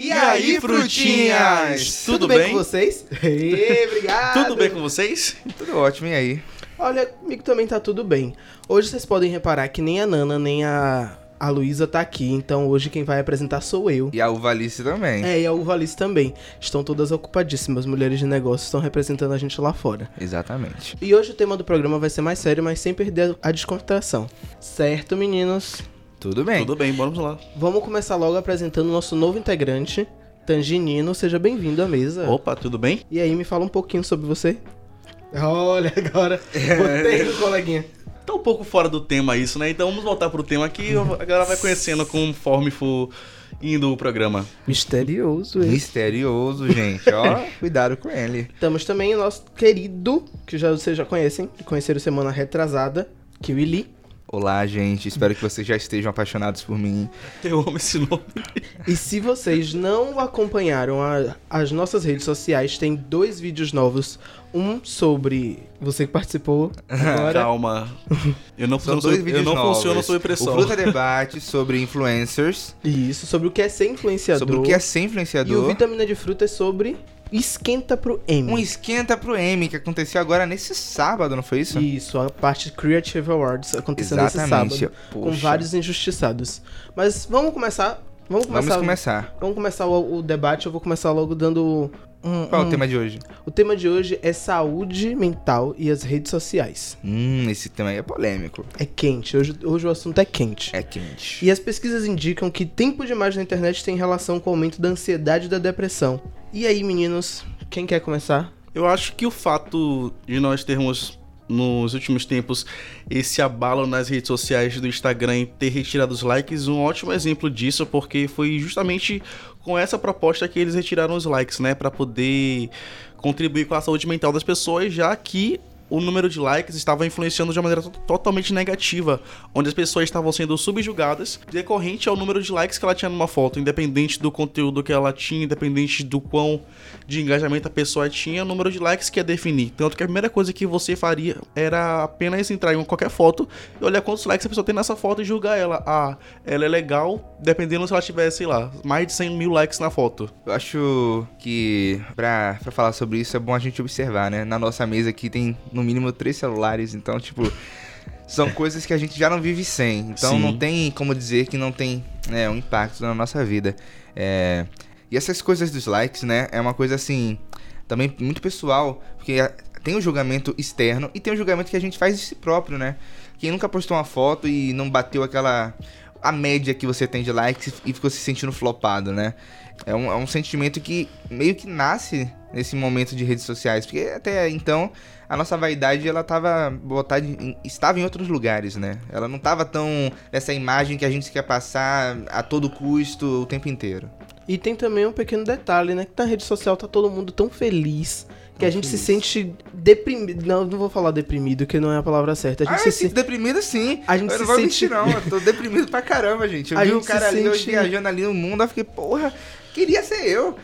E aí, frutinhas? Tudo, Tudo bem, bem? com vocês? Ei, obrigado! Tudo bem com vocês? Tudo ótimo, e aí? Olha, comigo também tá tudo bem. Hoje vocês podem reparar que nem a Nana, nem a, a Luísa tá aqui, então hoje quem vai apresentar sou eu. E a Uvalice também. É, e a Uvalice também. Estão todas ocupadíssimas, mulheres de negócio estão representando a gente lá fora. Exatamente. E hoje o tema do programa vai ser mais sério, mas sem perder a descontração. Certo, meninos? Tudo bem. Tudo bem, vamos lá. Vamos começar logo apresentando o nosso novo integrante, Tanginino. Seja bem-vindo à mesa. Opa, tudo bem? E aí, me fala um pouquinho sobre você. Olha, agora botei no coleguinha. Tá um pouco fora do tema isso, né? Então vamos voltar pro tema que a galera vai conhecendo conforme for indo o programa. Misterioso esse. Misterioso, gente. Ó, cuidado com ele. Temos também o nosso querido, que já vocês já conhecem, conheceram semana retrasada, Kiwili. Olá, gente. Espero que vocês já estejam apaixonados por mim. Eu amo esse nome. E se vocês não acompanharam a- as nossas redes sociais, tem dois vídeos novos. Um sobre você que participou agora. Calma. Eu não, São funciono, dois eu não novos. funciono sob O pressão. Fruta Debate sobre influencers, Isso, sobre o que é ser influenciador. sobre o que é ser E o influenciador. Vitamina de Fruta é sobre esquenta pro M. Um esquenta pro M, que aconteceu agora nesse sábado, não foi isso? Isso, a parte Creative Awards acontecendo esse Exatamente. sábado. Com Poxa. vários injustiçados. Mas vamos começar. Vamos começar. Vamos começar. Vamos começar o, o debate. Eu vou começar logo dando. Um, Qual é um- o tema de hoje? O tema de hoje é saúde mental e as redes sociais. Hum, esse tema aí é polêmico. É quente. Hoje, hoje o assunto é quente. É quente. E as pesquisas indicam que tempo demais na internet tem relação com o aumento da ansiedade e da depressão. E aí, meninos, quem quer começar? Eu acho que o fato de nós termos nos últimos tempos esse abalo nas redes sociais do Instagram e ter retirado os likes, um ótimo exemplo disso, porque foi justamente com essa proposta que eles retiraram os likes, né, Pra poder contribuir com a saúde mental das pessoas, já que o número de likes estava influenciando de uma maneira to- totalmente negativa, onde as pessoas estavam sendo subjugadas decorrente ao número de likes que ela tinha numa foto, independente do conteúdo que ela tinha, independente do quão de engajamento a pessoa tinha, o número de likes que ia definir. Tanto que a primeira coisa que você faria era apenas entrar em qualquer foto e olhar quantos likes a pessoa tem nessa foto e julgar ela. Ah, ela é legal, dependendo se ela tiver, sei lá, mais de 100 mil likes na foto. Eu acho que pra, pra falar sobre isso é bom a gente observar, né? Na nossa mesa aqui tem no mínimo três celulares, então, tipo, são coisas que a gente já não vive sem. Então Sim. não tem como dizer que não tem né, um impacto na nossa vida. É, E essas coisas dos likes, né? É uma coisa assim, também muito pessoal, porque tem o julgamento externo e tem o julgamento que a gente faz de si próprio, né? Quem nunca postou uma foto e não bateu aquela. A média que você tem de likes e ficou se sentindo flopado, né? É um, é um sentimento que meio que nasce nesse momento de redes sociais, porque até então a nossa vaidade ela tava botada em, estava em outros lugares, né? Ela não tava tão nessa imagem que a gente quer passar a todo custo o tempo inteiro. E tem também um pequeno detalhe, né? Que na rede social tá todo mundo tão feliz que a gente se sente deprimido. Não, não vou falar deprimido, que não é a palavra certa. A gente Ah, se sente. deprimido sim. A gente eu se não vou sente- mentir, não. Eu tô deprimido pra caramba, gente. Eu A vi gente o cara se ali sente- viajando ali no mundo, eu fiquei, porra, queria ser eu.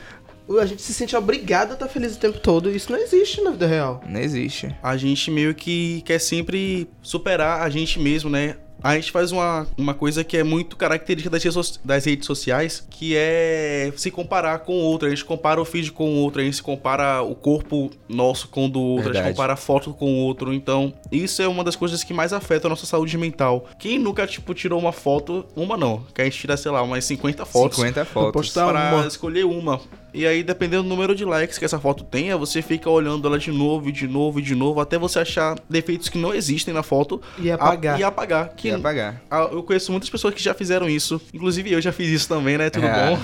A gente se sente obrigado a estar feliz o tempo todo. e Isso não existe na vida real. Não existe. A gente meio que quer sempre superar a gente mesmo, né? A gente faz uma, uma coisa que é muito característica das redes, so- das redes sociais, que é se comparar com o outro. A gente compara o feed com o outro, a gente se compara o corpo nosso com o do outro, a Verdade. gente compara a foto com o outro. Então, isso é uma das coisas que mais afeta a nossa saúde mental. Quem nunca, tipo, tirou uma foto, uma não, que a gente tira, sei lá, umas 50 fotos. 50 fotos. postar- Pra uma. escolher uma. E aí, dependendo do número de likes que essa foto tenha, você fica olhando ela de novo, e de novo, e de novo, até você achar defeitos que não existem na foto E apagar. a- e apagar. Que, Que apagar. Ah, Eu conheço muitas pessoas que já fizeram isso. Inclusive eu já fiz isso também, né? Tudo É. bom?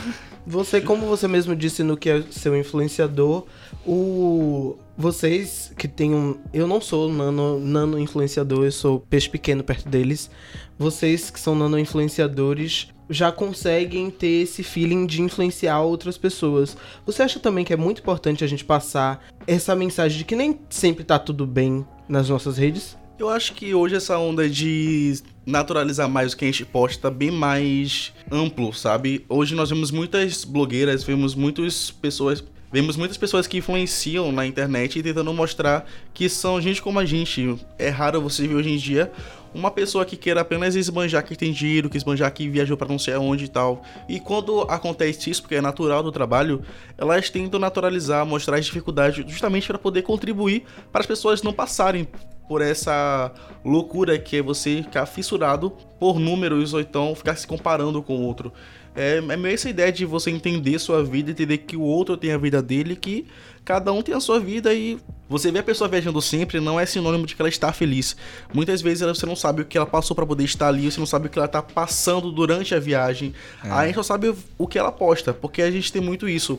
Você, como você mesmo disse no que é seu influenciador, o vocês que tem um, eu não sou nano, nano influenciador, eu sou peixe pequeno perto deles. Vocês que são nano influenciadores já conseguem ter esse feeling de influenciar outras pessoas. Você acha também que é muito importante a gente passar essa mensagem de que nem sempre tá tudo bem nas nossas redes? Eu acho que hoje essa onda de naturalizar mais o que a gente posta tá bem mais amplo, sabe? Hoje nós vemos muitas blogueiras, vemos muitas pessoas Vemos muitas pessoas que influenciam na internet tentando mostrar que são gente como a gente. É raro você ver hoje em dia uma pessoa que queira apenas esbanjar que tem dinheiro, que esbanjar que viajou para não sei aonde e tal. E quando acontece isso, porque é natural do trabalho, elas tentam naturalizar, mostrar as dificuldades justamente para poder contribuir para as pessoas não passarem por essa loucura que é você ficar fissurado por números ou então ficar se comparando com o outro. É, é meio essa ideia de você entender sua vida, entender que o outro tem a vida dele, que cada um tem a sua vida e você vê a pessoa viajando sempre não é sinônimo de que ela está feliz. Muitas vezes você não sabe o que ela passou para poder estar ali, você não sabe o que ela está passando durante a viagem. É. Aí a gente só sabe o que ela posta, porque a gente tem muito isso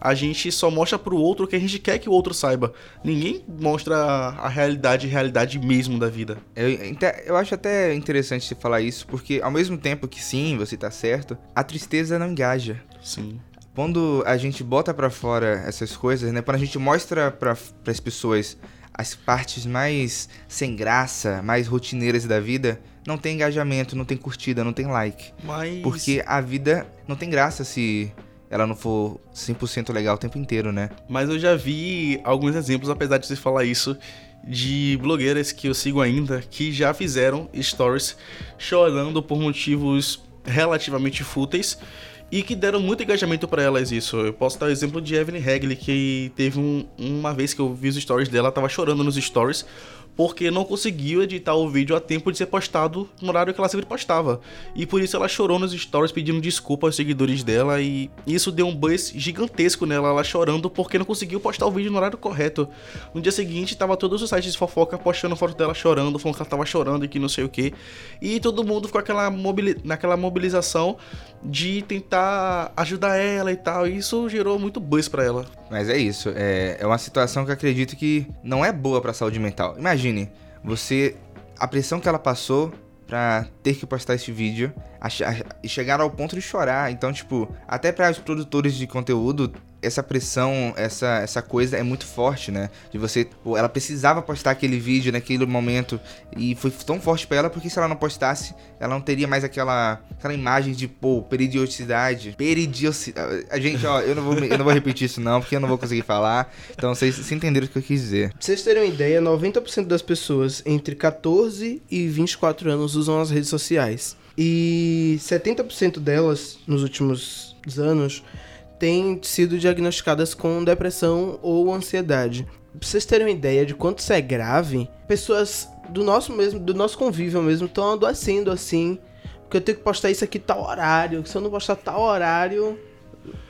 a gente só mostra pro outro o que a gente quer que o outro saiba. Ninguém mostra a realidade, a realidade mesmo da vida. Eu, eu acho até interessante você falar isso, porque ao mesmo tempo que sim, você tá certo, a tristeza não engaja. Sim. Quando a gente bota para fora essas coisas, né? Quando a gente mostra para as pessoas as partes mais sem graça, mais rotineiras da vida, não tem engajamento, não tem curtida, não tem like. Mas... Porque a vida não tem graça se ela não for 100% legal o tempo inteiro, né? Mas eu já vi alguns exemplos, apesar de você falar isso, de blogueiras que eu sigo ainda que já fizeram stories chorando por motivos relativamente fúteis e que deram muito engajamento para elas isso. Eu posso dar o exemplo de Evelyn Hagley, que teve um, uma vez que eu vi os stories dela, ela tava chorando nos stories porque não conseguiu editar o vídeo a tempo de ser postado no horário que ela sempre postava. E por isso ela chorou nos stories pedindo desculpa aos seguidores dela e isso deu um buzz gigantesco nela, ela chorando porque não conseguiu postar o vídeo no horário correto. No dia seguinte tava todos os sites de fofoca postando foto dela chorando, falando que ela tava chorando e que não sei o que. E todo mundo ficou aquela mobili naquela mobilização de tentar ajudar ela e tal. E isso gerou muito buzz para ela. Mas é isso, é, é uma situação que acredito que não é boa para saúde mental. Imagine, você a pressão que ela passou pra ter que postar esse vídeo e chegar ao ponto de chorar. Então, tipo, até para os produtores de conteúdo essa pressão, essa, essa coisa é muito forte, né? De você, ela precisava postar aquele vídeo naquele momento e foi tão forte para ela porque se ela não postasse, ela não teria mais aquela, aquela imagem de, pô, peridiosidade. Peridiosidade. A gente, ó, eu não, vou, eu não vou repetir isso não, porque eu não vou conseguir falar. Então vocês se entenderam o que eu quis dizer. Pra vocês terem uma ideia, 90% das pessoas entre 14 e 24 anos usam as redes sociais. E 70% delas, nos últimos anos, têm sido diagnosticadas com depressão ou ansiedade. Pra vocês terem uma ideia de quanto isso é grave, pessoas do nosso mesmo, do nosso convívio mesmo, estão adoecendo assim. Porque eu tenho que postar isso aqui tal horário. Se eu não postar tal horário,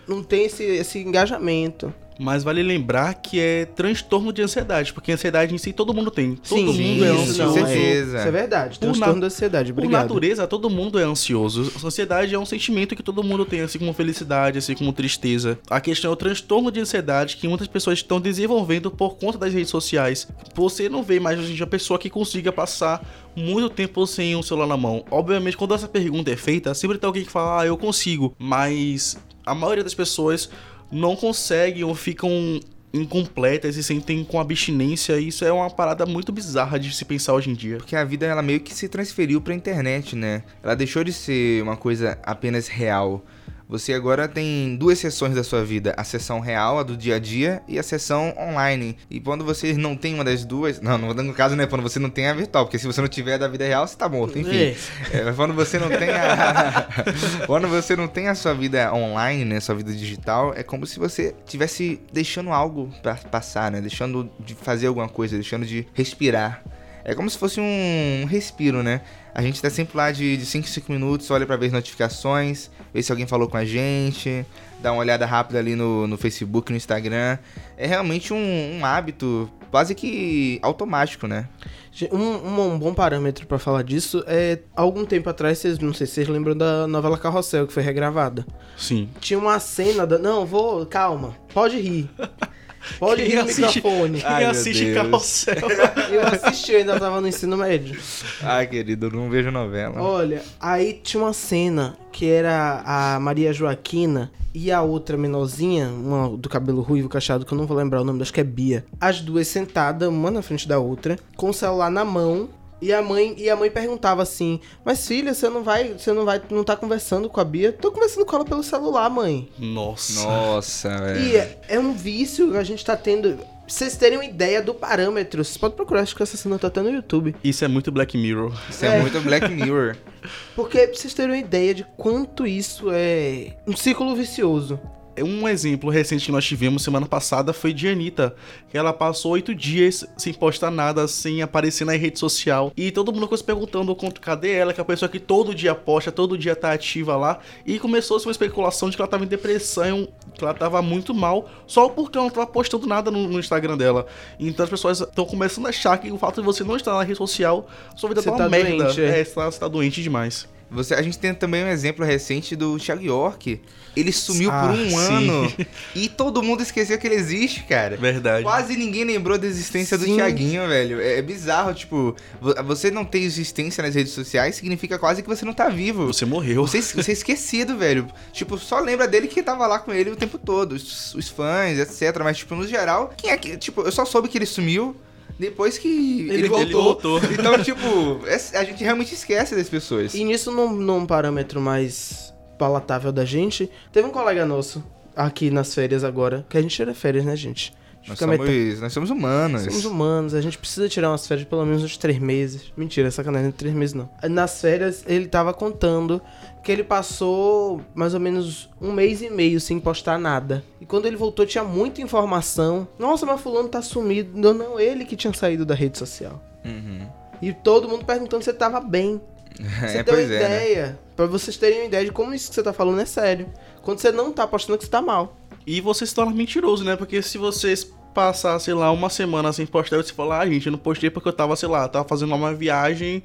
não tem esse, esse engajamento. Mas vale lembrar que é transtorno de ansiedade, porque ansiedade em si todo mundo tem. Todo sim, mundo é ansioso. Não, isso é verdade. Transtorno da ansiedade. Obrigado. Por natureza, todo mundo é ansioso. Ansiedade é um sentimento que todo mundo tem, assim como felicidade, assim como tristeza. A questão é o transtorno de ansiedade que muitas pessoas estão desenvolvendo por conta das redes sociais. Você não vê mais hoje em dia pessoa que consiga passar muito tempo sem um celular na mão. Obviamente, quando essa pergunta é feita, sempre tem alguém que fala, ah, eu consigo. Mas a maioria das pessoas não conseguem ou ficam incompletas e sentem com abstinência. Isso é uma parada muito bizarra de se pensar hoje em dia. Porque a vida ela meio que se transferiu pra internet, né? Ela deixou de ser uma coisa apenas real. Você agora tem duas sessões da sua vida: a sessão real, a do dia a dia, e a sessão online. E quando você não tem uma das duas. Não, no caso, né? Quando você não tem a virtual, porque se você não tiver a da vida real, você tá morto, enfim. É, é quando você não tem a. quando você não tem a sua vida online, né? Sua vida digital, é como se você tivesse deixando algo para passar, né? Deixando de fazer alguma coisa, deixando de respirar. É como se fosse um respiro, né? A gente tá sempre lá de 5 em 5 minutos, olha para ver as notificações, ver se alguém falou com a gente, dá uma olhada rápida ali no, no Facebook, no Instagram. É realmente um, um hábito quase que automático, né? Um, um, um bom parâmetro para falar disso é algum tempo atrás, vocês não sei se vocês lembram da novela Carrossel que foi regravada. Sim. Tinha uma cena da, não, vou, calma, pode rir. Pode rir no assiste... microfone. Quem assiste Carrossel? Eu assisti, eu ainda tava no ensino médio. Ai, querido, não vejo novela. Olha, aí tinha uma cena que era a Maria Joaquina e a outra menorzinha, uma do cabelo ruivo cachado, que eu não vou lembrar o nome, acho que é Bia. As duas sentadas, uma na frente da outra, com o celular na mão, E a mãe, e a mãe perguntava assim: "Mas filha, você não vai, você não vai, não tá conversando com a Bia? Tô conversando com ela pelo celular, mãe". Nossa. Nossa, velho. E é, é um vício que a gente tá tendo. Pra vocês terem uma ideia do parâmetro, vocês podem procurar, acho que essa cena tá até no YouTube. Isso é muito Black Mirror. Isso é, É. muito Black Mirror. Porque pra vocês terem uma ideia de quanto isso é um ciclo vicioso. Um exemplo recente que nós tivemos semana passada foi de Anitta, que ela passou oito dias sem postar nada, sem aparecer na rede social. E todo mundo ficou se perguntando quanto- cadê ela, que é a pessoa que todo dia posta, todo dia tá ativa lá. E começou-se uma especulação de que ela tava em depressão, que ela tava muito mal, só porque ela não tava postando nada no, no Instagram dela. Então as pessoas estão começando a achar que o fato de você não estar na rede social, sua vida Você tá uma tá merda. doente, é. é, você tá, você tá doente demais. Você, a gente tem também um exemplo recente do Thiago York. Ele sumiu Ah, por um sim. ano e todo mundo esqueceu que ele existe, cara. Verdade. Quase ninguém lembrou da existência do Sim. Thiaguinho, velho. É, é bizarro, tipo, vo- você não ter existência nas redes sociais significa quase que você não tá vivo. Você morreu. Você, você é esquecido, velho. Tipo, só lembra dele que tava lá com ele o tempo todo. Os, os fãs, etc. Mas, tipo, no geral, quem é que. Tipo, eu só soube que ele sumiu depois que ele, Ele voltou. Ele voltou. Então, tipo, é- a gente realmente esquece das pessoas. E nisso, num, num parâmetro mais palatável da gente, teve um colega nosso aqui nas férias agora, que a gente tira férias, né, gente? Nós somos, nós somos humanos. Somos humanos, a gente precisa tirar umas férias de pelo menos uns três meses. Mentira, sacanagem, três meses não. Nas férias, ele tava contando que ele passou mais ou menos um mês e meio sem postar nada. E quando ele voltou, tinha muita informação. Nossa, mas fulano tá sumido. Não, não, ele que tinha saído da rede social. Uhum. E todo mundo perguntando se ele tava bem. Você É, tem uma pois é, né? ideia, pra vocês terem uma ideia de como isso que você tá falando é sério. Quando você não tá postando, que você tá mal. E você se torna mentiroso, né? Porque se vocês passar, sei lá, uma semana sem postar, você falar, ah, gente, eu não postei porque eu tava, sei lá, tava fazendo uma viagem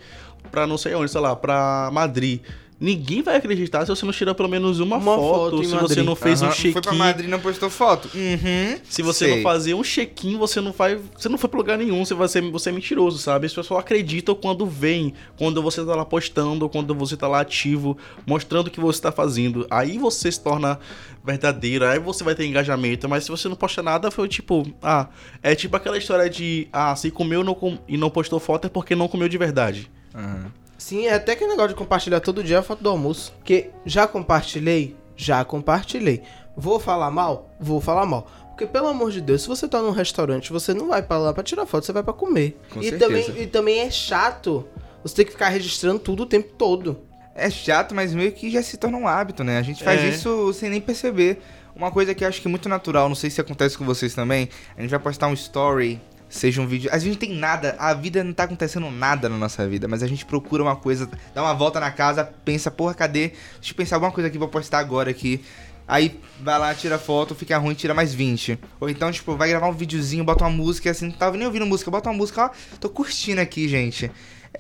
pra não sei onde, sei lá, pra Madrid. Ninguém vai acreditar se você não tirar pelo menos uma, Uma foto, foto se você Madrid. não fez um Aham, Foi pra check-in. Madrid e não postou foto. Uhum. Se você Sei. não fazer um check-in, você não vai. Você não foi pra lugar nenhum, você vai ser, você é mentiroso, sabe? As pessoas acreditam quando vem, quando você tá lá postando, quando você tá lá ativo, mostrando o que você tá fazendo. Aí você se torna verdadeiro, aí você vai ter engajamento. Mas se você não posta nada, foi tipo, ah, é tipo aquela história de, ah, se comeu não com- e não postou foto é porque não comeu de verdade. Aham. Sim, é até que negócio de compartilhar todo dia a foto do almoço. Porque já compartilhei? Já compartilhei. Vou falar mal? Vou falar mal. Porque, pelo amor de Deus, se você tá num restaurante, você não vai pra lá pra tirar foto, você vai pra comer. Com e, certeza. também, e também é chato você ter que ficar registrando tudo o tempo todo. É chato, mas meio que já se torna um hábito, né? A gente faz É. isso sem nem perceber. Uma coisa que eu acho que é muito natural, não sei se acontece com vocês também. A gente vai postar um story, seja um vídeo. A gente tem nada, a vida não tá acontecendo nada na nossa vida, mas a gente procura uma coisa, dá uma volta na casa, pensa, porra, cadê? Deixa eu pensar alguma coisa que vou postar agora aqui. Aí vai lá, tira foto, fica ruim, tira mais 20. Ou então, tipo, vai gravar um videozinho, bota uma música, assim, não tava nem ouvindo música, bota uma música, ó, tô curtindo aqui, gente.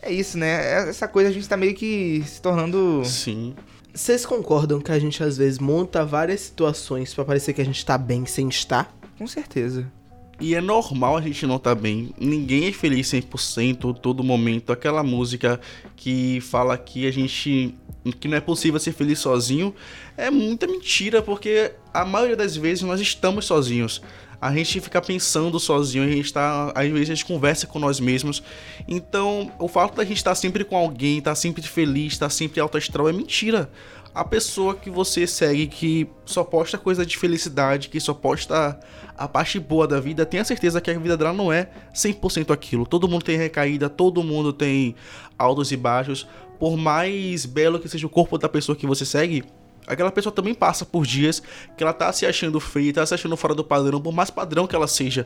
É isso, né? Essa coisa a gente tá meio que se tornando. Sim. Vocês concordam que a gente às vezes monta várias situações pra parecer que a gente tá bem sem estar? Com certeza. E é normal a gente não estar bem. Ninguém é feliz 100% todo momento. Aquela música que fala que a gente que não é possível ser feliz sozinho é muita mentira, porque a maioria das vezes nós estamos sozinhos. A gente fica pensando sozinho, a gente tá, às vezes a gente conversa com nós mesmos. Então, o fato da gente estar sempre com alguém, estar sempre feliz, estar sempre alto astral é mentira. A pessoa que você segue que só posta coisa de felicidade, que só posta a parte boa da vida, tenha certeza que a vida dela não é 100% aquilo. Todo mundo tem recaída, todo mundo tem altos e baixos. Por mais belo que seja o corpo da pessoa que você segue, aquela pessoa também passa por dias que ela tá se achando feia, tá se achando fora do padrão, por mais padrão que ela seja.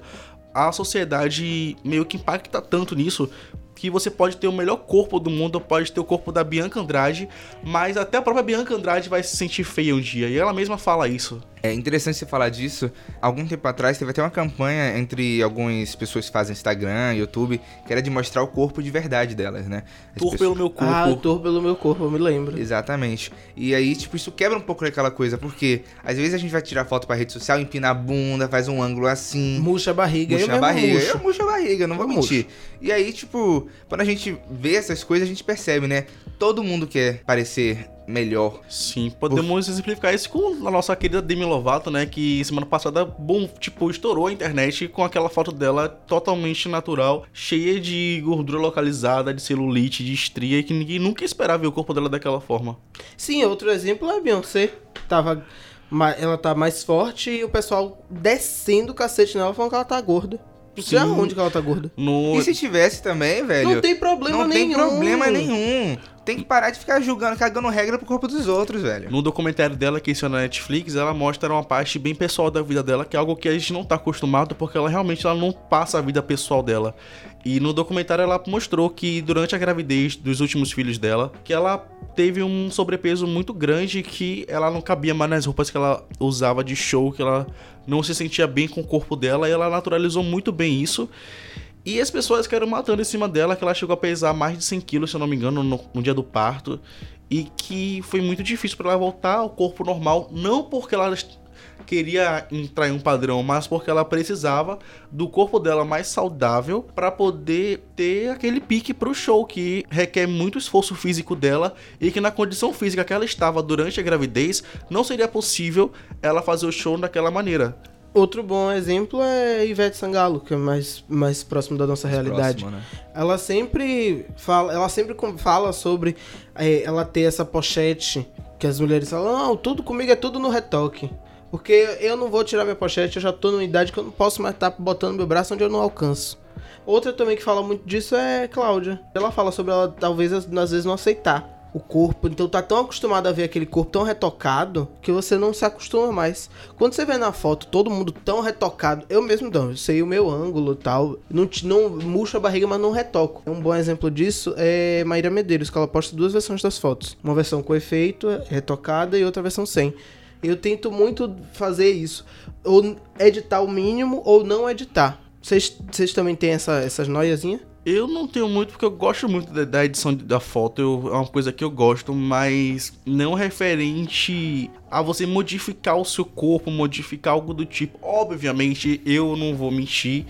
A sociedade meio que impacta tanto nisso que você pode ter o melhor corpo do mundo, pode ter o corpo da Bianca Andrade, mas até a própria Bianca Andrade vai se sentir feia um dia, e ela mesma fala isso. É interessante você falar disso. Algum tempo atrás teve até uma campanha entre algumas pessoas que fazem Instagram, YouTube, que era de mostrar o corpo de verdade delas, né? As Tour pessoas- pelo meu corpo. Ah, eu tô pelo meu corpo, eu me lembro. Exatamente. E aí, tipo, isso quebra um pouco daquela coisa, porque às vezes a gente vai tirar foto pra rede social, empina a bunda, faz um ângulo assim. Murcha a barriga. Murcha eu a barriga. murcho. Eu murcho a barriga, não vou Eu mentir. E aí, tipo, quando a gente vê essas coisas, a gente percebe, né? Todo mundo quer parecer melhor. Sim, podemos exemplificar isso com a nossa querida Demi Lovato, né? Que semana passada, bom, tipo, estourou a internet com aquela foto dela totalmente natural, cheia de gordura localizada, de celulite, de estria, que ninguém nunca esperava ver o corpo dela daquela forma. Sim, outro exemplo é a Beyoncé. Tava, ela tá mais forte e o pessoal descendo o cacete nela falando que ela tá gorda. Não sei Sim. aonde que ela tá gorda. No... E se tivesse também, velho? Não tem problema não nenhum. tem problema nenhum. Tem que parar de ficar julgando, cagando regra pro corpo dos outros, velho. No documentário dela que isso é na Netflix, ela mostra uma parte bem pessoal da vida dela, que é algo que a gente não tá acostumado, porque ela realmente ela não passa a vida pessoal dela. E no documentário ela mostrou que durante a gravidez dos últimos filhos dela, que ela teve um sobrepeso muito grande que ela não cabia mais nas roupas que ela usava de show, que ela não se sentia bem com o corpo dela e ela naturalizou muito bem isso. E as pessoas querem matando em cima dela, que ela chegou a pesar mais de 100 quilos, se eu não me engano, no, no dia do parto. E que foi muito difícil para ela voltar ao corpo normal, não porque ela queria entrar em um padrão, mas porque ela precisava do corpo dela mais saudável para poder ter aquele pique pro show que requer muito esforço físico dela e que na condição física que ela estava durante a gravidez não seria possível ela fazer o show daquela maneira. Outro bom exemplo é Ivete Sangalo, que é mais, mais próximo da nossa realidade. Próximo, né? Ela sempre fala, ela sempre fala sobre é, ela ter essa pochete que as mulheres falam, não, tudo comigo é tudo no retoque. Porque eu não vou tirar minha pochete, eu já tô numa idade que eu não posso mais estar botando meu braço onde eu não alcanço. Outra também que fala muito disso é Cláudia. Ela fala sobre ela talvez às vezes não aceitar o corpo. Então tá tão acostumado a ver aquele corpo tão retocado que você não se acostuma mais. Quando você vê na foto todo mundo tão retocado, eu mesmo não, eu sei o meu ângulo e tal. Não, não murcho a barriga, mas não retoco. Um bom exemplo disso é Maíra Medeiros, que ela posta duas versões das fotos. Uma versão com efeito, retocada, e outra versão sem. Eu tento muito fazer isso. Ou editar o mínimo ou não editar. Vocês também têm essa, essas noiazinhas? Eu não tenho muito, porque eu gosto muito da, edição da foto, eu- é uma coisa que eu gosto, mas não referente a você modificar o seu corpo, modificar algo do tipo. Obviamente, eu não vou mentir.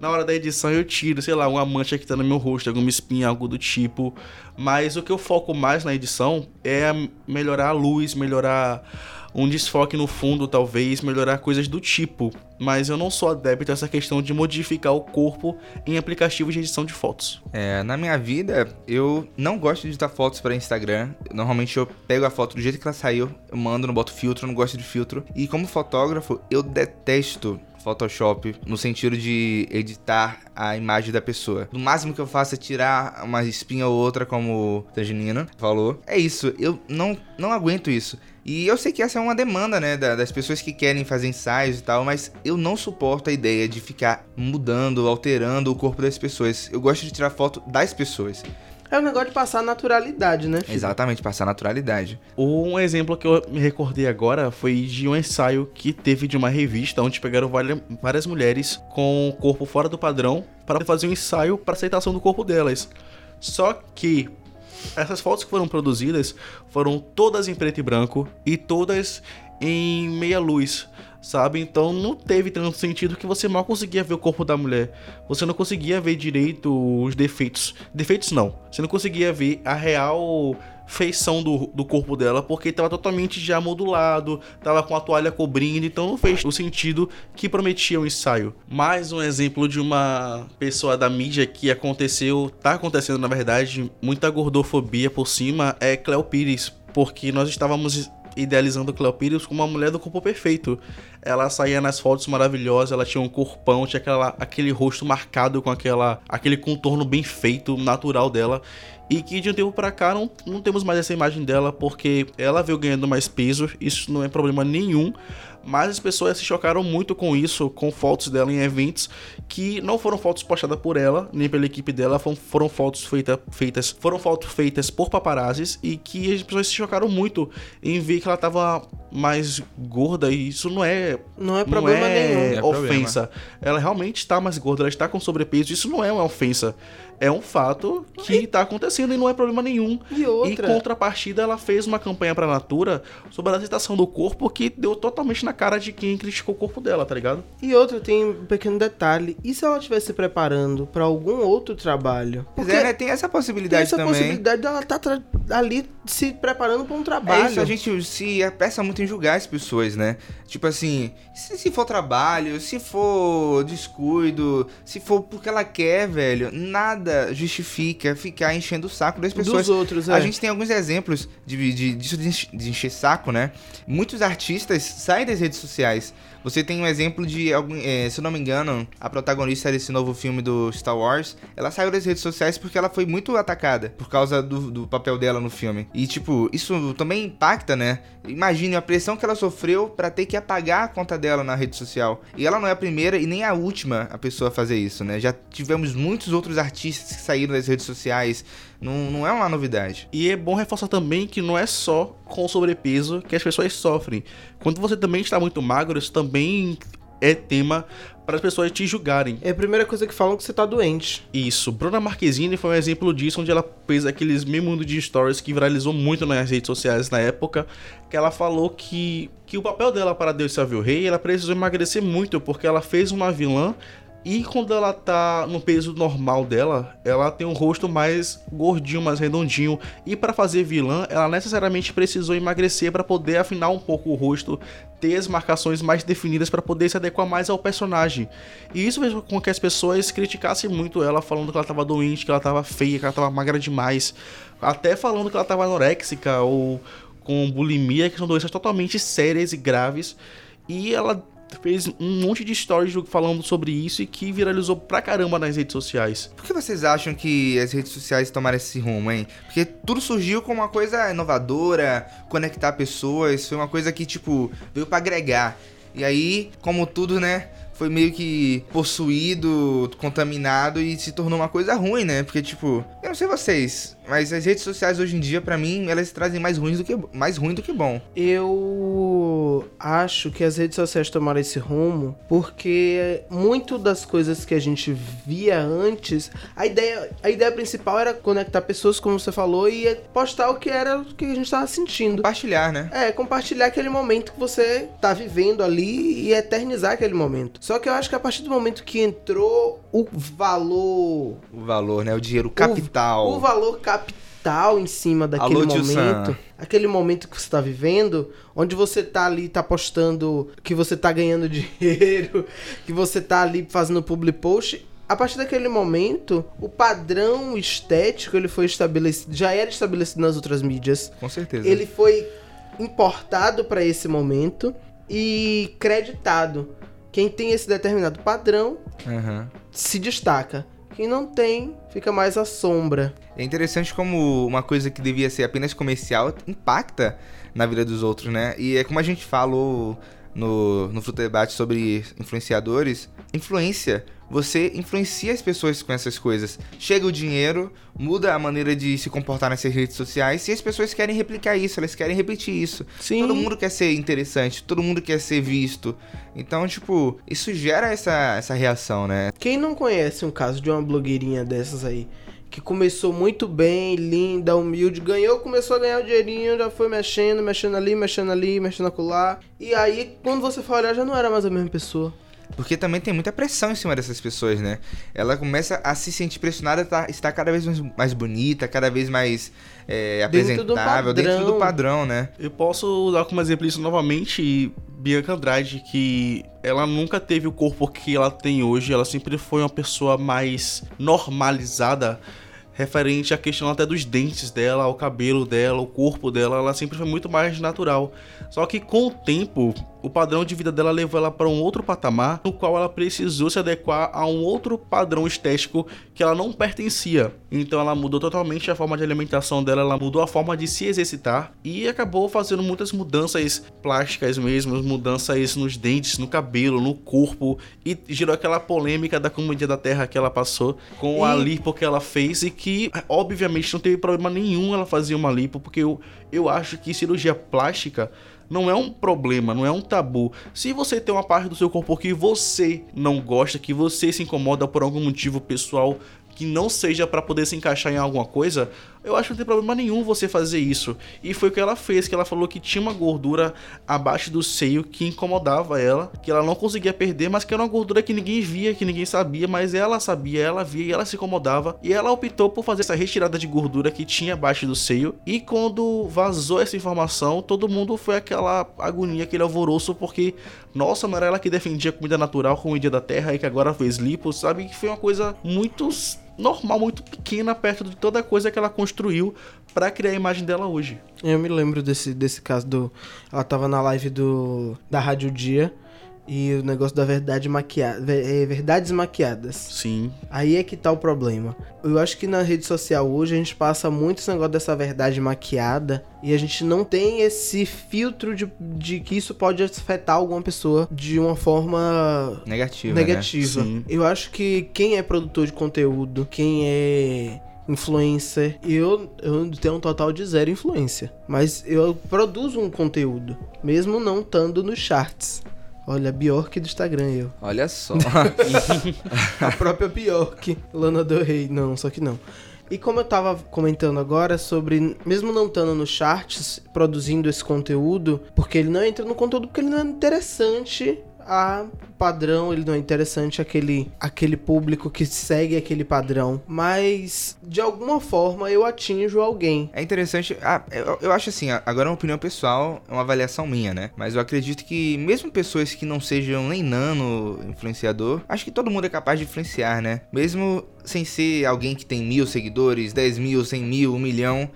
Na hora da edição eu tiro, sei lá, uma mancha que tá no meu rosto, alguma espinha, algo do tipo. Mas o que eu foco mais na edição é melhorar a luz, melhorar um desfoque no fundo, talvez, melhorar coisas do tipo. Mas eu não sou adepto a essa questão de modificar o corpo em aplicativos de edição de fotos. É, na minha vida, eu não gosto de editar fotos para Instagram. Normalmente eu pego a foto do jeito que ela saiu, eu mando, não boto filtro, não gosto de filtro. E como fotógrafo, eu detesto Photoshop no sentido de editar a imagem da pessoa. No máximo que eu faço é tirar uma espinha ou outra, como o Tanginino falou. É isso, eu não, não aguento isso. E eu sei que essa é uma demanda, né, da- das pessoas que querem fazer ensaios e tal, mas eu não suporto a ideia de ficar mudando, alterando o corpo das pessoas. Eu gosto de tirar foto das pessoas. É o negócio de passar naturalidade, né? filho? Exatamente, passar naturalidade. Um exemplo que eu me recordei agora foi de um ensaio que teve de uma revista onde pegaram várias, várias mulheres com o corpo fora do padrão para fazer um ensaio para aceitação do corpo delas. Só que essas fotos que foram produzidas foram todas em preto e branco e todas em meia luz, sabe? Então não teve tanto sentido que você mal conseguia ver o corpo da mulher. Você não conseguia ver direito os defeitos. Defeitos não. Você não conseguia ver a real feição do, do corpo dela porque estava totalmente já modulado, tava com a toalha cobrindo, então não fez o sentido que prometia o ensaio. Mais um exemplo de uma pessoa da mídia que aconteceu, tá acontecendo na verdade, muita gordofobia por cima é Cleo Pires, porque nós estávamos idealizando Cleo Pires como uma mulher do corpo perfeito. Ela saía nas fotos maravilhosas, ela tinha um corpão, tinha aquela, aquele rosto marcado com aquela, aquele contorno bem feito, natural dela. E que de um tempo pra cá não, não temos mais essa imagem dela porque ela veio ganhando mais peso, isso não é problema nenhum. Mas as pessoas se chocaram muito com isso, com fotos dela em eventos que não foram fotos postadas por ela, nem pela equipe dela, foram, foram fotos feita, feitas, foram fotos feitas por paparazzis e que as pessoas se chocaram muito em ver que ela tava mais gorda e isso não é Não é problema não é nenhum. É ofensa. Ela realmente está mais gorda, ela está com sobrepeso. Isso não é uma ofensa. É um fato que está acontecendo e não é problema nenhum. E Em outra, contrapartida, ela fez uma campanha pra Natura sobre a aceitação do corpo que deu totalmente na cara de quem criticou o corpo dela, tá ligado? e outra tem um pequeno detalhe. E se ela estivesse se preparando pra algum outro trabalho? Pois Porque é, né? Tem essa tem possibilidade essa também. possibilidade dela estar tra- ali se preparando pra um É trabalho. isso, a gente se aperta muito em julgar as pessoas, né? Tipo assim, se, se for trabalho, se for descuido, se for porque ela quer, velho, nada justifica ficar enchendo o saco das pessoas. Dos outros, é. A gente tem alguns exemplos de, de, disso de enche- de encher saco, né? Muitos artistas saem das redes sociais. Você tem um exemplo de, algum, eh, se eu não me engano, a protagonista desse novo filme do Star Wars, ela saiu das redes sociais porque ela foi muito atacada por causa do, do papel dela no filme. E, tipo, isso também impacta, né? Imagine a pressão que ela sofreu pra ter que apagar a conta dela na rede social. E ela não é a primeira e nem a última a pessoa a fazer isso, né? Já tivemos muitos outros artistas que saíram das redes sociais. Não, não é uma novidade. E é bom reforçar também que não é só com o sobrepeso que as pessoas sofrem. Quando você também está muito magro, isso também é tema para as pessoas te julgarem. É a primeira coisa que falam que você tá doente. Isso, Bruna Marquezine foi um exemplo disso, onde ela fez aqueles mundo de stories que viralizou muito nas redes sociais na época, que ela falou que, que o papel dela para Deus Salve o Rei, ela precisou emagrecer muito, porque ela fez uma vilã e quando ela tá no peso normal dela, ela tem um rosto mais gordinho, mais redondinho. E para fazer vilã, ela necessariamente precisou emagrecer para poder afinar um pouco o rosto, ter as marcações mais definidas para poder se adequar mais ao personagem. E isso fez com que as pessoas criticassem muito ela, falando que ela tava doente, que ela tava feia, que ela tava magra demais. Até falando que ela tava anoréxica ou com bulimia, que são doenças totalmente sérias e graves. E ela fez um monte de stories falando sobre isso e que viralizou pra caramba nas redes sociais. Por que vocês acham que as redes sociais tomaram esse rumo, hein? Porque tudo surgiu como uma coisa inovadora, conectar pessoas, foi uma coisa que, tipo, veio pra agregar. E aí, como tudo, né? Foi meio que possuído, contaminado e se tornou uma coisa ruim, né? Porque, tipo, eu não sei vocês, mas as redes sociais hoje em dia, pra mim, elas trazem mais ruins do que mais ruim do que bom. Eu acho que as redes sociais tomaram esse rumo porque muito das coisas que a gente via antes, a ideia, a ideia principal era conectar pessoas, como você falou, e postar o que era o que a gente tava sentindo. Compartilhar, né? É, compartilhar aquele momento que você tá vivendo ali e eternizar aquele momento. Só que eu acho que a partir do momento que entrou o valor O valor, né? O dinheiro capital. o valor capital em cima daquele Alô, momento. Aquele momento que você tá vivendo, onde você tá ali, tá postando que você tá ganhando dinheiro, que você tá ali fazendo public post. A partir daquele momento, o padrão estético ele foi estabelecido, já era estabelecido nas outras mídias. Com certeza. Ele foi importado para esse momento e creditado. Quem tem esse determinado padrão Aham. se destaca. Quem não tem, fica mais à sombra. É interessante como uma coisa que devia ser apenas comercial impacta na vida dos outros, né? E é como a gente falou no, no Fruto Debate sobre influenciadores. Influência. Você influencia as pessoas com essas coisas. Chega o dinheiro, muda a maneira de se comportar nessas redes sociais e as pessoas querem replicar isso, elas querem repetir isso. Sim. Todo mundo quer ser interessante, todo mundo quer ser visto. Então, tipo, isso gera essa, essa reação, né? Quem não conhece um caso de uma blogueirinha dessas aí, que começou muito bem, linda, humilde, ganhou, começou a ganhar o dinheirinho, já foi mexendo, mexendo ali, mexendo ali, mexendo acolá. E aí, quando você for olhar, já não era mais a mesma pessoa. Porque também tem muita pressão em cima dessas pessoas, né? Ela começa a se sentir pressionada a tá- estar cada vez mais, mais bonita, cada vez mais é, Dentro do apresentável, dentro do padrão. né? Eu posso dar como exemplo isso novamente Bianca Andrade, que ela nunca teve o corpo que ela tem hoje, ela sempre foi uma pessoa mais normalizada referente à questão até dos dentes dela, o cabelo dela, o corpo dela, ela sempre foi muito mais natural. Só que com o tempo, o padrão de vida dela levou ela para um outro patamar, no qual ela precisou se adequar a um outro padrão estético que ela não pertencia. Então ela mudou totalmente a forma de alimentação dela, ela mudou a forma de se exercitar e acabou fazendo muitas mudanças plásticas mesmo, mudanças nos dentes, no cabelo, no corpo e gerou aquela polêmica da comunidade da Terra que ela passou com a E- lipo que ela fez e que obviamente não teve problema nenhum ela fazer uma lipo, porque eu, eu acho que cirurgia plástica não é um problema, não é um tabu. Se você tem uma parte do seu corpo que você não gosta, que você se incomoda por algum motivo pessoal que não seja para poder se encaixar em alguma coisa, eu acho que não tem problema nenhum você fazer isso. E foi o que ela fez, que ela falou que tinha uma gordura abaixo do seio que incomodava ela, que ela não conseguia perder, mas que era uma gordura que ninguém via, que ninguém sabia, mas ela sabia, ela via e ela se incomodava. E ela optou por fazer essa retirada de gordura que tinha abaixo do seio. E quando vazou essa informação, todo mundo foi aquela agonia, aquele alvoroço, porque, nossa, não era ela que defendia comida natural, comida da terra e que agora fez lipo, sabe? Que foi uma coisa muito normal, muito pequena perto de toda a coisa que ela construiu para criar a imagem dela hoje. Eu me lembro desse, desse caso do. Ela tava na live do da Rádio Dia e o negócio da verdade maquiada. É, verdades maquiadas. Sim. Aí é que tá o problema. Eu acho que na rede social hoje a gente passa muito esse negócio dessa verdade maquiada e a gente não tem esse filtro de, de que isso pode afetar alguma pessoa de uma forma Negativa. negativa. Né? Sim. Eu acho que quem é produtor de conteúdo, quem é influencer, eu, eu tenho um total de zero influência. Mas eu produzo um conteúdo, mesmo não estando nos charts. Olha, a Bjork do Instagram, eu. Olha só. A própria Bjork, Lana Del Rey. Não, só que não. E como eu tava comentando agora sobre, mesmo não estando nos charts, produzindo esse conteúdo, porque ele não entra no conteúdo porque ele não é interessante a padrão, ele não é interessante aquele aquele público que segue aquele padrão, mas de alguma forma eu atinjo alguém. É interessante. Ah, eu, eu acho assim, agora é uma opinião pessoal, é uma avaliação minha, né? Mas eu acredito que mesmo pessoas que não sejam nem nano influenciador, acho que todo mundo é capaz de influenciar, né? Mesmo sem ser alguém que tem mil seguidores, 10 mil, 100 mil, um milhão.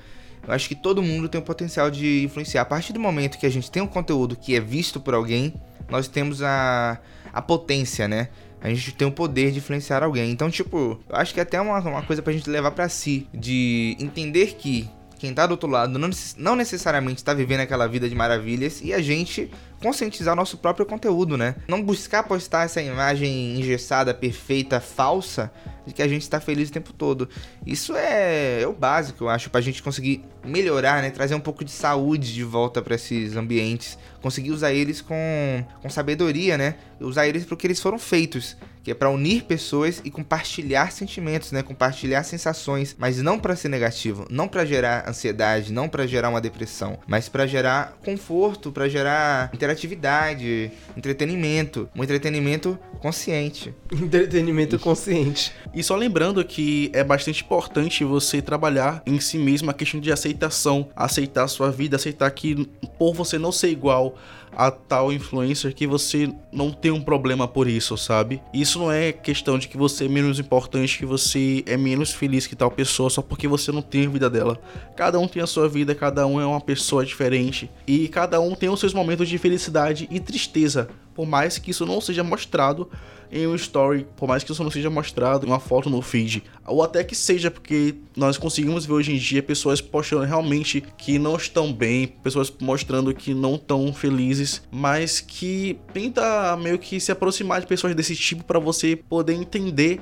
Eu acho que todo mundo tem o potencial de influenciar. A partir do momento que a gente tem um conteúdo que é visto por alguém, nós temos a, a potência, né? A gente tem o poder de influenciar alguém. Então, tipo, eu acho que é até uma, uma coisa pra gente levar pra si. De entender que quem tá do outro lado não, não necessariamente tá vivendo aquela vida de maravilhas e a gente conscientizar nosso próprio conteúdo, né? Não buscar postar essa imagem engessada, perfeita, falsa de que a gente está feliz o tempo todo. Isso é, é o básico, eu acho, pra gente conseguir melhorar, né? Trazer um pouco de saúde de volta para esses ambientes. Conseguir usar eles com, com sabedoria, né? Usar eles porque eles foram feitos. Que é para unir pessoas e compartilhar sentimentos, né? Compartilhar sensações, mas não para ser negativo, não para gerar ansiedade, não para gerar uma depressão, mas para gerar conforto, para gerar interatividade, entretenimento, um entretenimento consciente. Entretenimento consciente. E só lembrando que é bastante importante você trabalhar em si mesmo a questão de aceitação, aceitar a sua vida, aceitar que por você não ser igual a tal influencer que você não tem um problema por isso, sabe? Isso não é questão de que você é menos importante, que você é menos feliz que tal pessoa só porque você não tem a vida dela. Cada um tem a sua vida, cada um é uma pessoa diferente e cada um tem os seus momentos de felicidade e tristeza, por mais que isso não seja mostrado em um story, por mais que isso não seja mostrado em uma foto no feed, ou até que seja porque nós conseguimos ver hoje em dia pessoas postando realmente que não estão bem, pessoas mostrando que não estão felizes, mas que tenta meio que se aproximar de pessoas desse tipo para você poder entender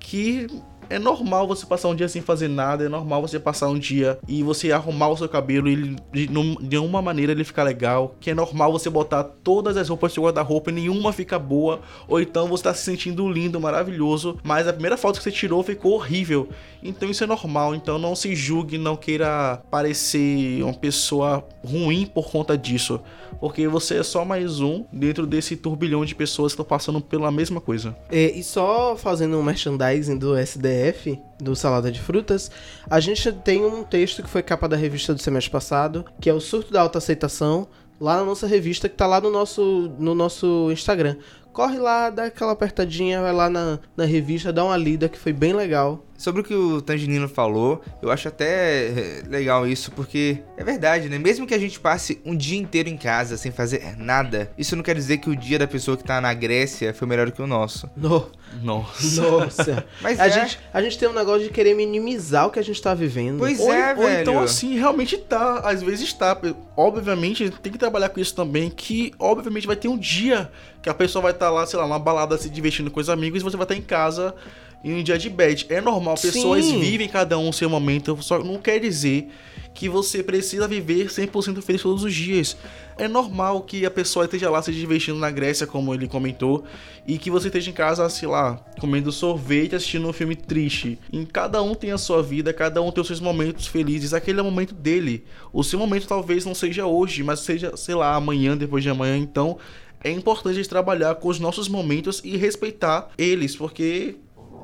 que é normal você passar um dia sem fazer nada, é normal você passar um dia e você arrumar o seu cabelo e ele, de, de uma maneira ele ficar legal, que é normal você botar todas as roupas do seu guarda-roupa e nenhuma fica boa, ou então você tá se sentindo lindo, maravilhoso, mas a primeira foto que você tirou ficou horrível. Então isso é normal, então não se julgue, não queira parecer uma pessoa ruim por conta disso, porque você é só mais um dentro desse turbilhão de pessoas que estão passando pela mesma coisa. É, e só fazendo um merchandising do SDF, do Salada de Frutas, a gente tem um texto que foi capa da revista do semestre passado, que é o Surto da Autoaceitação, lá na nossa revista, que tá lá no nosso, no nosso Instagram. Corre lá, dá aquela apertadinha, vai lá na, na revista, dá uma lida, que foi bem legal. Sobre o que o Tangerino falou, eu acho até eh, legal isso, porque é verdade, né? Mesmo que a gente passe um dia inteiro em casa sem fazer nada, isso não quer dizer que o dia da pessoa que tá na Grécia foi melhor que o nosso. No, Nossa. nossa. Mas a, é. gente, a gente tem um negócio de querer minimizar o que a gente tá vivendo. Pois ou, é, ou velho. então assim, realmente tá, às vezes tá. Obviamente, tem que trabalhar com isso também, que obviamente vai ter um dia que a pessoa vai estar lá, sei lá, numa balada se divertindo com os amigos e você vai estar em casa em um dia de bad. É normal, pessoas Sim. vivem cada um o seu momento, só não quer dizer que você precisa viver 100% feliz todos os dias. É normal que a pessoa esteja lá se divertindo na Grécia, como ele comentou, e que você esteja em casa, sei lá, comendo sorvete, assistindo um filme triste. Em cada um tem a sua vida, cada um tem os seus momentos felizes. Aquele é o momento dele. O seu momento talvez não seja hoje, mas seja, sei lá, amanhã, depois de amanhã. Então, é importante a gente trabalhar com os nossos momentos e respeitar eles, porque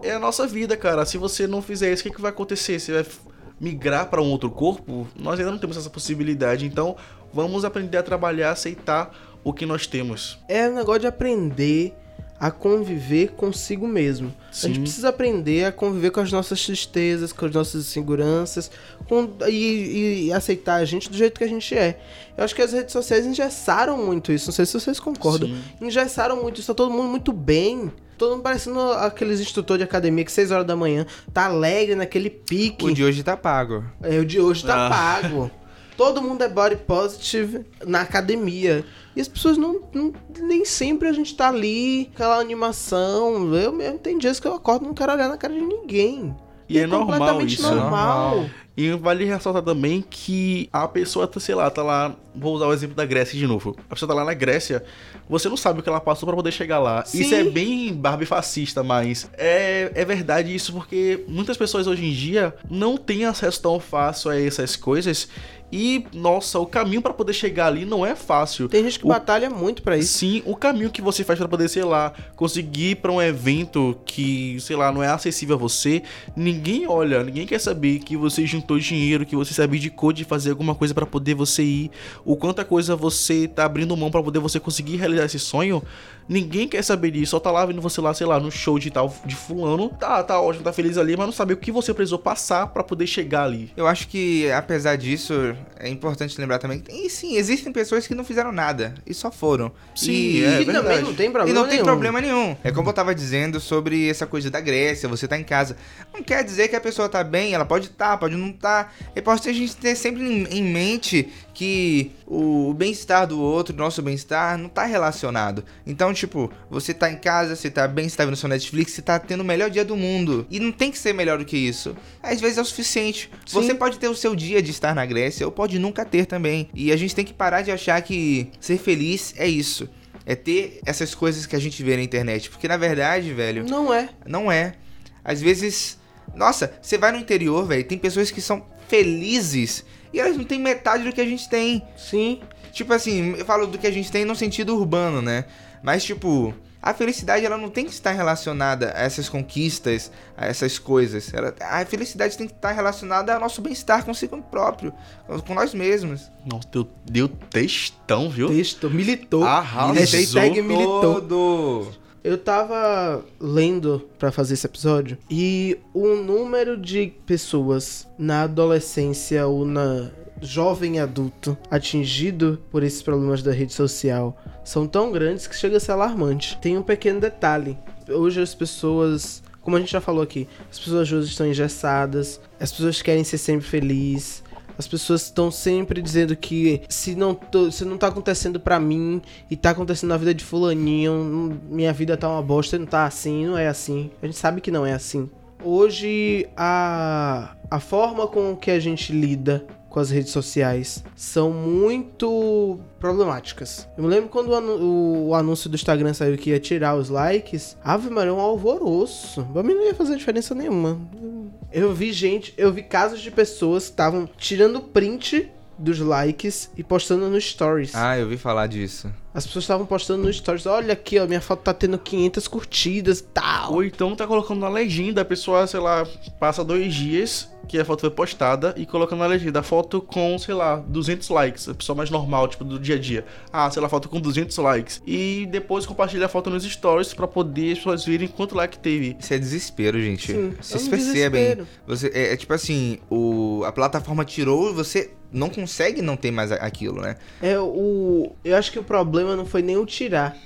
é a nossa vida, cara. Se você não fizer isso, o que, que vai acontecer? Você vai migrar para um outro corpo? Nós ainda não temos essa possibilidade. Então, vamos aprender a trabalhar, aceitar o que nós temos. É um negócio de aprender a conviver consigo mesmo. A gente Sim. precisa aprender a conviver com as nossas tristezas, com as nossas inseguranças com- e, e- e aceitar a gente do jeito que a gente é. Eu acho que as redes sociais engessaram muito isso. Não sei se vocês concordam. Sim. Engessaram muito isso. Tá todo mundo muito bem. Todo mundo parecendo aqueles instrutores de academia que 6 horas da manhã tá alegre naquele pique. O de hoje tá pago. É, o de hoje tá Ah. pago. Todo mundo é body positive na academia. E as pessoas não, não- Nem sempre a gente tá ali, aquela animação. Eu mesmo tem dias que eu acordo e não quero olhar na cara de ninguém. E é normal completamente isso. normal. Normal. E vale ressaltar também que a pessoa, tá, sei lá, tá lá. Vou usar o exemplo da Grécia de novo. A pessoa tá lá na Grécia, você não sabe o que ela passou pra poder chegar lá. Sim. Isso é bem Barbie fascista, mas é, é verdade isso porque muitas pessoas hoje em dia não têm acesso tão fácil a essas coisas. E, nossa, o caminho pra poder chegar ali não é fácil. Tem gente que O- batalha muito pra isso. Sim, o caminho que você faz pra poder, sei lá, conseguir ir pra um evento que, sei lá, não é acessível a você, ninguém olha, ninguém quer saber que você juntou dinheiro, que você se abdicou de fazer alguma coisa pra poder você ir, o quanta coisa você tá abrindo mão pra poder você conseguir realizar esse sonho. Ninguém quer saber disso, só tá lá vendo você lá, sei lá, no show de tal de fulano, tá, tá ótimo, tá feliz ali, mas não sabe o que você precisou passar pra poder chegar ali. Eu acho que, apesar disso, é importante lembrar também que, e sim, existem pessoas que não fizeram nada e só foram. Sim, e, é e também verdade. não tem problema E não tem nenhum. problema nenhum. É como eu tava dizendo sobre essa coisa da Grécia, você tá em casa. Não quer dizer que a pessoa tá bem, ela pode estar, pode não estar. É importante a gente ter sempre em em mente que o bem-estar do outro, nosso bem-estar, não tá relacionado. Então, tipo, você tá em casa, você tá bem, você tá vendo seu Netflix, você tá tendo o melhor dia do mundo. E não tem que ser melhor do que isso. Às vezes é o suficiente. Sim. Você pode ter o seu dia de estar na Grécia, ou pode nunca ter também. E a gente tem que parar de achar que ser feliz é isso. É ter essas coisas que a gente vê na internet. Porque na verdade, velho, Não é. não é. Às vezes. Nossa, você vai no interior, velho, tem pessoas que são felizes e elas não têm metade do que a gente tem. Sim. Tipo assim, eu falo do que a gente tem no sentido urbano, né? Mas, tipo, a felicidade ela não tem que estar relacionada a essas conquistas, a essas coisas. Ela- a felicidade tem que estar relacionada ao nosso bem-estar consigo próprio, com nós mesmos. Nossa, deu, deu textão, viu? Texto, militou. Arrasou. Hashtag militou. Todo. Eu tava lendo pra fazer esse episódio e o número de pessoas na adolescência ou na jovem adulto atingido por esses problemas da rede social são tão grandes que chega a ser alarmante. Tem um pequeno detalhe. Hoje as pessoas, como a gente já falou aqui, as pessoas hoje estão engessadas, as pessoas querem ser sempre felizes. As pessoas estão sempre dizendo que se não, tô- se não tá acontecendo pra mim e tá acontecendo na vida de fulaninho, hum, minha vida tá uma bosta, não tá assim, não é assim. A gente sabe que não é assim. Hoje a a forma com que a gente lida com as redes sociais são muito problemáticas. Eu me lembro quando o, anu- o anúncio do Instagram saiu que ia tirar os likes, Ave Maria, um alvoroço. Pra mim não ia fazer diferença nenhuma. Eu vi gente, eu vi casos de pessoas que estavam tirando print dos likes e postando nos stories. Ah, eu ouvi falar disso. As pessoas estavam postando nos stories, olha aqui, ó, minha foto tá tendo 500 curtidas e tal. Ou então tá colocando na legenda, a pessoa, sei lá, passa dois dias que a foto foi postada e colocando na legenda a foto com, sei lá, 200 likes. A pessoa mais normal, tipo, do dia a dia. Ah, sei lá, foto com 200 likes. E depois compartilha a foto nos stories pra poder as pessoas verem quanto like teve. Isso é desespero, gente. Sim, Vocês é um percebem. desespero. Você, é, é tipo assim, o, a plataforma tirou e você não consegue não ter mais aquilo, né? É o. Eu acho que o problema não foi nem o tirar.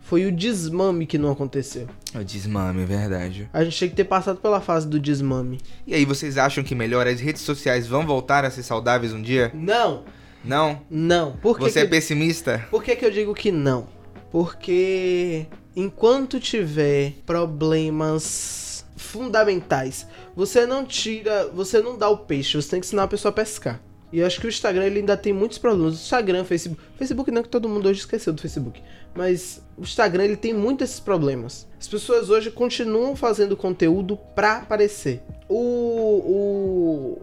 Foi o desmame que não aconteceu. O desmame, é verdade. A gente tinha que ter passado pela fase do desmame. E aí, vocês acham que melhor as redes sociais vão voltar a ser saudáveis um dia? Não, Não? não. Por que Você é que... pessimista? Por que, que eu digo que não? Porque enquanto tiver problemas fundamentais. Você não tira, você não dá o peixe, você tem que ensinar a pessoa a pescar. E eu acho que o Instagram ele ainda tem muitos problemas. O Instagram, Facebook. Facebook não que todo mundo hoje esqueceu do Facebook. Mas o Instagram ele tem muitos esses problemas. As pessoas hoje continuam fazendo conteúdo pra aparecer. O, o,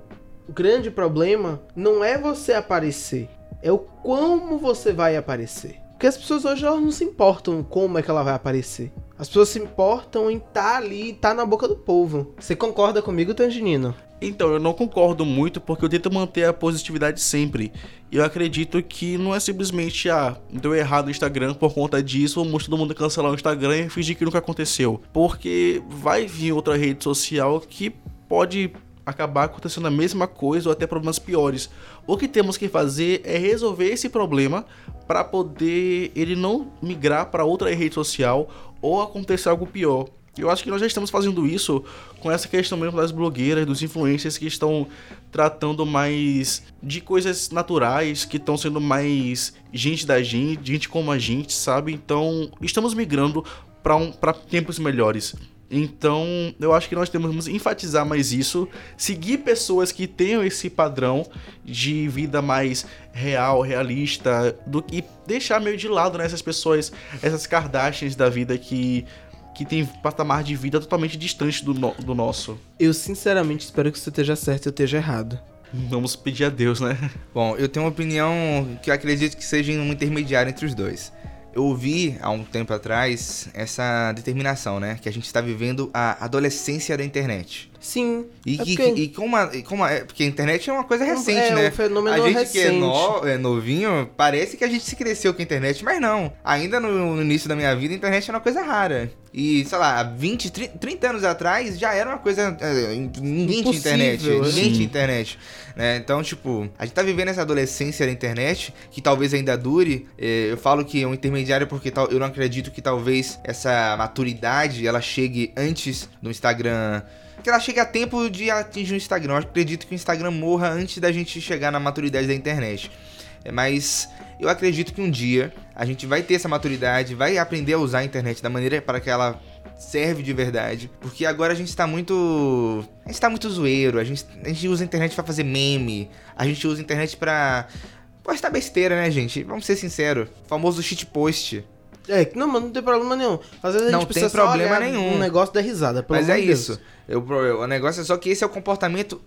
o grande problema não é você aparecer, é o como você vai aparecer. Porque as pessoas hoje elas não se importam como é que ela vai aparecer. As pessoas se importam em estar tá ali, estar tá na boca do povo. Você concorda comigo, Tanginino? Então, eu não concordo muito porque eu tento manter a positividade sempre. Eu acredito que não é simplesmente, ah, deu errado no Instagram por conta disso, vamos todo mundo cancelar o Instagram e fingir que nunca aconteceu. Porque vai vir outra rede social que pode acabar acontecendo a mesma coisa ou até problemas piores. O que temos que fazer é resolver esse problema para poder ele não migrar para outra rede social ou acontecer algo pior. Eu acho que nós já estamos fazendo isso com essa questão mesmo das blogueiras, dos influencers que estão tratando mais de coisas naturais, que estão sendo mais gente da gente, gente como a gente, sabe? Então, estamos migrando para um, tempos melhores. Então, eu acho que nós temos que enfatizar mais isso, seguir pessoas que tenham esse padrão de vida mais real, realista, do que deixar meio de lado né, essas pessoas, essas Kardashians da vida que que tem patamar de vida totalmente distante do, no, do nosso. Eu sinceramente espero que você esteja certo e eu esteja errado. Vamos pedir a Deus, né? Bom, eu tenho uma opinião que eu acredito que seja um intermediário entre os dois eu ouvi há um tempo atrás essa determinação, né? Que a gente está vivendo a adolescência da internet. Sim. E, é porque... e, como, a, como a, porque a internet é uma coisa recente, é, né? É um fenômeno. A gente recente. que é, no, é, novinho, parece que a gente se cresceu com a internet, mas não. Ainda no, no, início da minha vida, a internet era uma coisa rara. E, sei lá, 20, 30, 30 anos atrás já era uma coisa... É, ninguém tinha internet. Ninguém Sim. tinha internet. Né? Então, tipo, a gente tá vivendo essa adolescência da internet, que talvez ainda dure. É, eu falo que é um intermediário porque eu não acredito que talvez essa maturidade ela chegue antes do Instagram que ela chegue a tempo de atingir o Instagram. Eu acredito que o Instagram morra antes da gente chegar na maturidade da internet. É, mas eu acredito que um dia a gente vai ter essa maturidade, vai aprender a usar a internet da maneira para que ela serve de verdade. Porque agora a gente tá muito. A gente tá muito zoeiro. A gente, a gente usa a internet para fazer meme. A gente usa a internet pra. Postar besteira, né, gente? Vamos ser sinceros. O famoso shitpost. É, não, mas não tem problema nenhum. Às vezes a não gente precisa tem problema nenhum. um negócio da risada. Mas é isso. Eu, o negócio é só que esse é o comportamento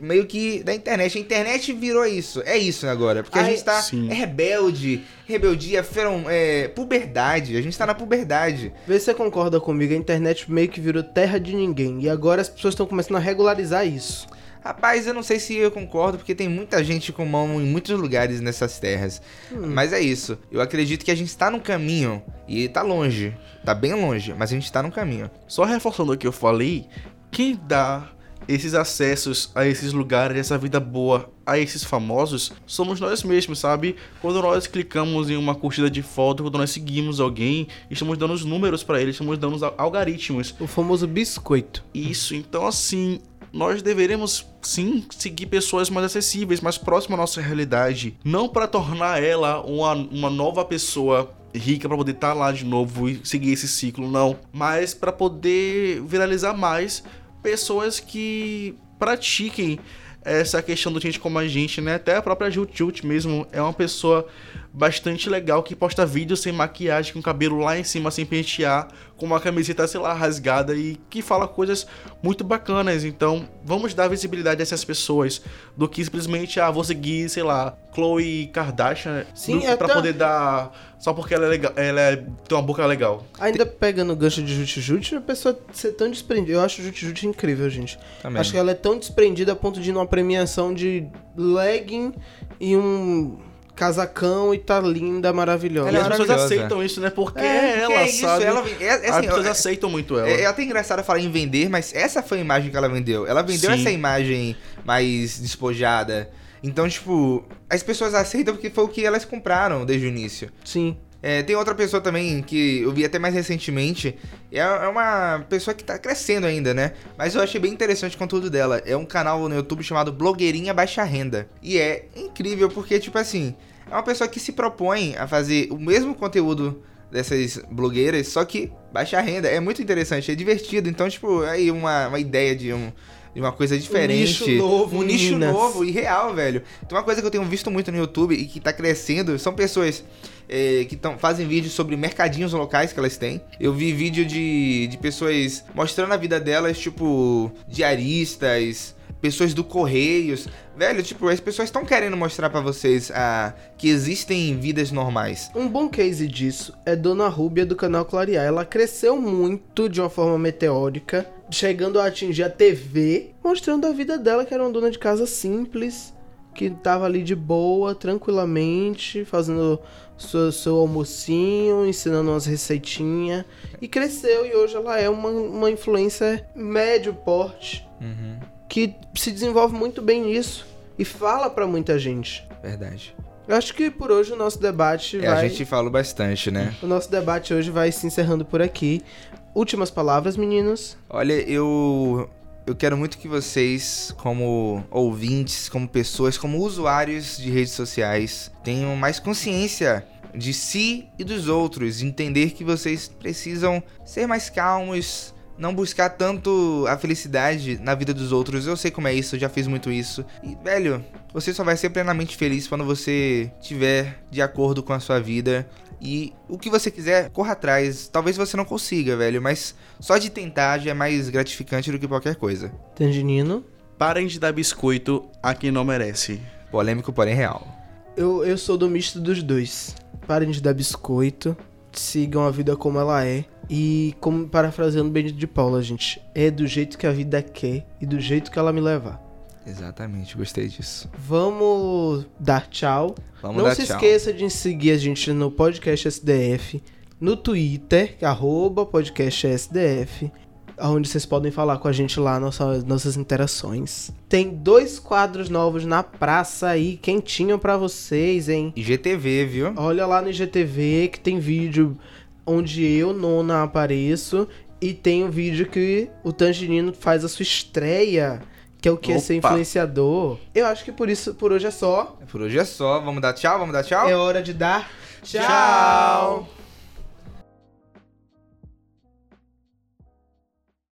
meio que da internet. A internet virou isso. É isso agora. Porque Ai, a gente tá é rebelde. Rebeldia, feron, é, puberdade. A gente tá na puberdade. Vê se você concorda comigo. A internet meio que virou terra de ninguém. E agora as pessoas estão começando a regularizar isso. Rapaz, eu não sei se eu concordo, porque tem muita gente com mão em muitos lugares nessas terras. Hum. Mas é isso. Eu acredito que a gente está no caminho. E tá longe. Tá bem longe, mas a gente está no caminho. Só reforçando o que eu falei, quem dá esses acessos a esses lugares, essa vida boa a esses famosos, somos nós mesmos, sabe? Quando nós clicamos em uma curtida de foto, quando nós seguimos alguém, estamos dando os números para eles, estamos dando os algoritmos. O famoso biscoito. Isso, então assim, nós deveremos sim seguir pessoas mais acessíveis, mais próximas à nossa realidade, não para tornar ela uma, uma nova pessoa rica para poder estar tá lá de novo e seguir esse ciclo, não, mas para poder viralizar mais pessoas que pratiquem essa questão do gente como a gente, né? Até a própria Jut mesmo é uma pessoa bastante legal que posta vídeos sem maquiagem, com o cabelo lá em cima sem pentear, com uma camiseta, sei lá, rasgada e que fala coisas muito bacanas. Então, vamos dar visibilidade a essas pessoas do que simplesmente, ah, vou seguir, sei lá, Chloe Kardashian Sim, do, é pra poder dar. Só porque ela é legal, ela é, tem uma boca legal. Ainda pegando o gancho de Jut Jut, a pessoa ser tão desprendida. Eu acho Jut Jut incrível, gente. Também. Acho que ela é tão desprendida a ponto de ir numa premiação de legging e um casacão e tá linda, maravilhosa. Ela é as pessoas aceitam isso, né? Porque é, é ela, é sabe? Ela, é, é, assim, as pessoas é, aceitam muito ela. É, é até engraçado falar em vender, mas essa foi a imagem que ela vendeu. Ela vendeu Sim. essa imagem mais despojada. Então, tipo, as pessoas aceitam porque foi o que elas compraram desde o início. Sim. É, tem outra pessoa também que eu vi até mais recentemente. É, é uma pessoa que tá crescendo ainda, né? Mas eu achei bem interessante o conteúdo dela. É um canal no YouTube chamado Blogueirinha Baixa Renda. E é incrível porque, tipo assim, é uma pessoa que se propõe a fazer o mesmo conteúdo dessas blogueiras, só que baixa renda. É muito interessante, é divertido. Então, tipo, aí uma, uma ideia de um de uma coisa diferente. Um nicho novo, Um nicho novo e real, velho. Então uma coisa que eu tenho visto muito no YouTube e que tá crescendo são pessoas eh, que tão, fazem vídeos sobre mercadinhos locais que elas têm. Eu vi vídeo de, de pessoas mostrando a vida delas, tipo, diaristas, pessoas do Correios. Velho, tipo, as pessoas estão querendo mostrar pra vocês ah, que existem vidas normais. Um bom case disso é Dona Rúbia do canal Clarear. Ela cresceu muito de uma forma meteórica, chegando a atingir a TV, mostrando a vida dela, que era uma dona de casa simples, que tava ali de boa, tranquilamente, fazendo seu, seu almocinho, ensinando umas receitinhas. E cresceu e hoje ela é uma, uma influencer médio porte, que se desenvolve muito bem nisso e fala pra muita gente. Verdade. Eu acho que por hoje o nosso debate É, vai. a gente falou bastante, né? O nosso debate hoje vai se encerrando por aqui. Últimas palavras, meninos. Olha, eu eu quero muito que vocês, como ouvintes, como pessoas, como usuários de redes sociais, tenham mais consciência de si e dos outros, entender que vocês precisam ser mais calmos, não buscar tanto a felicidade na vida dos outros. Eu sei como é isso, eu já fiz muito isso. E, velho, você só vai ser plenamente feliz quando você tiver de acordo com a sua vida. E o que você quiser, corra atrás. Talvez você não consiga, velho, mas só de tentar já é mais gratificante do que qualquer coisa. Tanginino. Parem de dar biscoito a quem não merece. Polêmico, porém real. Eu, eu sou do misto dos dois. Parem de dar biscoito. Sigam a vida como ela é. E como parafraseando Benito de Paula, gente. É do jeito que a vida quer e do jeito que ela me levar. Exatamente, gostei disso. Vamos dar tchau. Vamos Não dar se tchau. esqueça de seguir a gente no podcast SDF, no Twitter, arroba podcast SDF, onde vocês podem falar com a gente lá nossas, nossas interações. Tem dois quadros novos na praça aí, quentinho pra vocês, hein? IGTV, viu? Olha lá no IGTV que tem vídeo onde eu, Nona, apareço. E tem um vídeo que o Tangerino faz a sua estreia, que é o que é ser influenciador. Eu acho que por isso, por hoje é só. Por hoje é só. Vamos dar tchau? Vamos dar tchau? É hora de dar Tchau.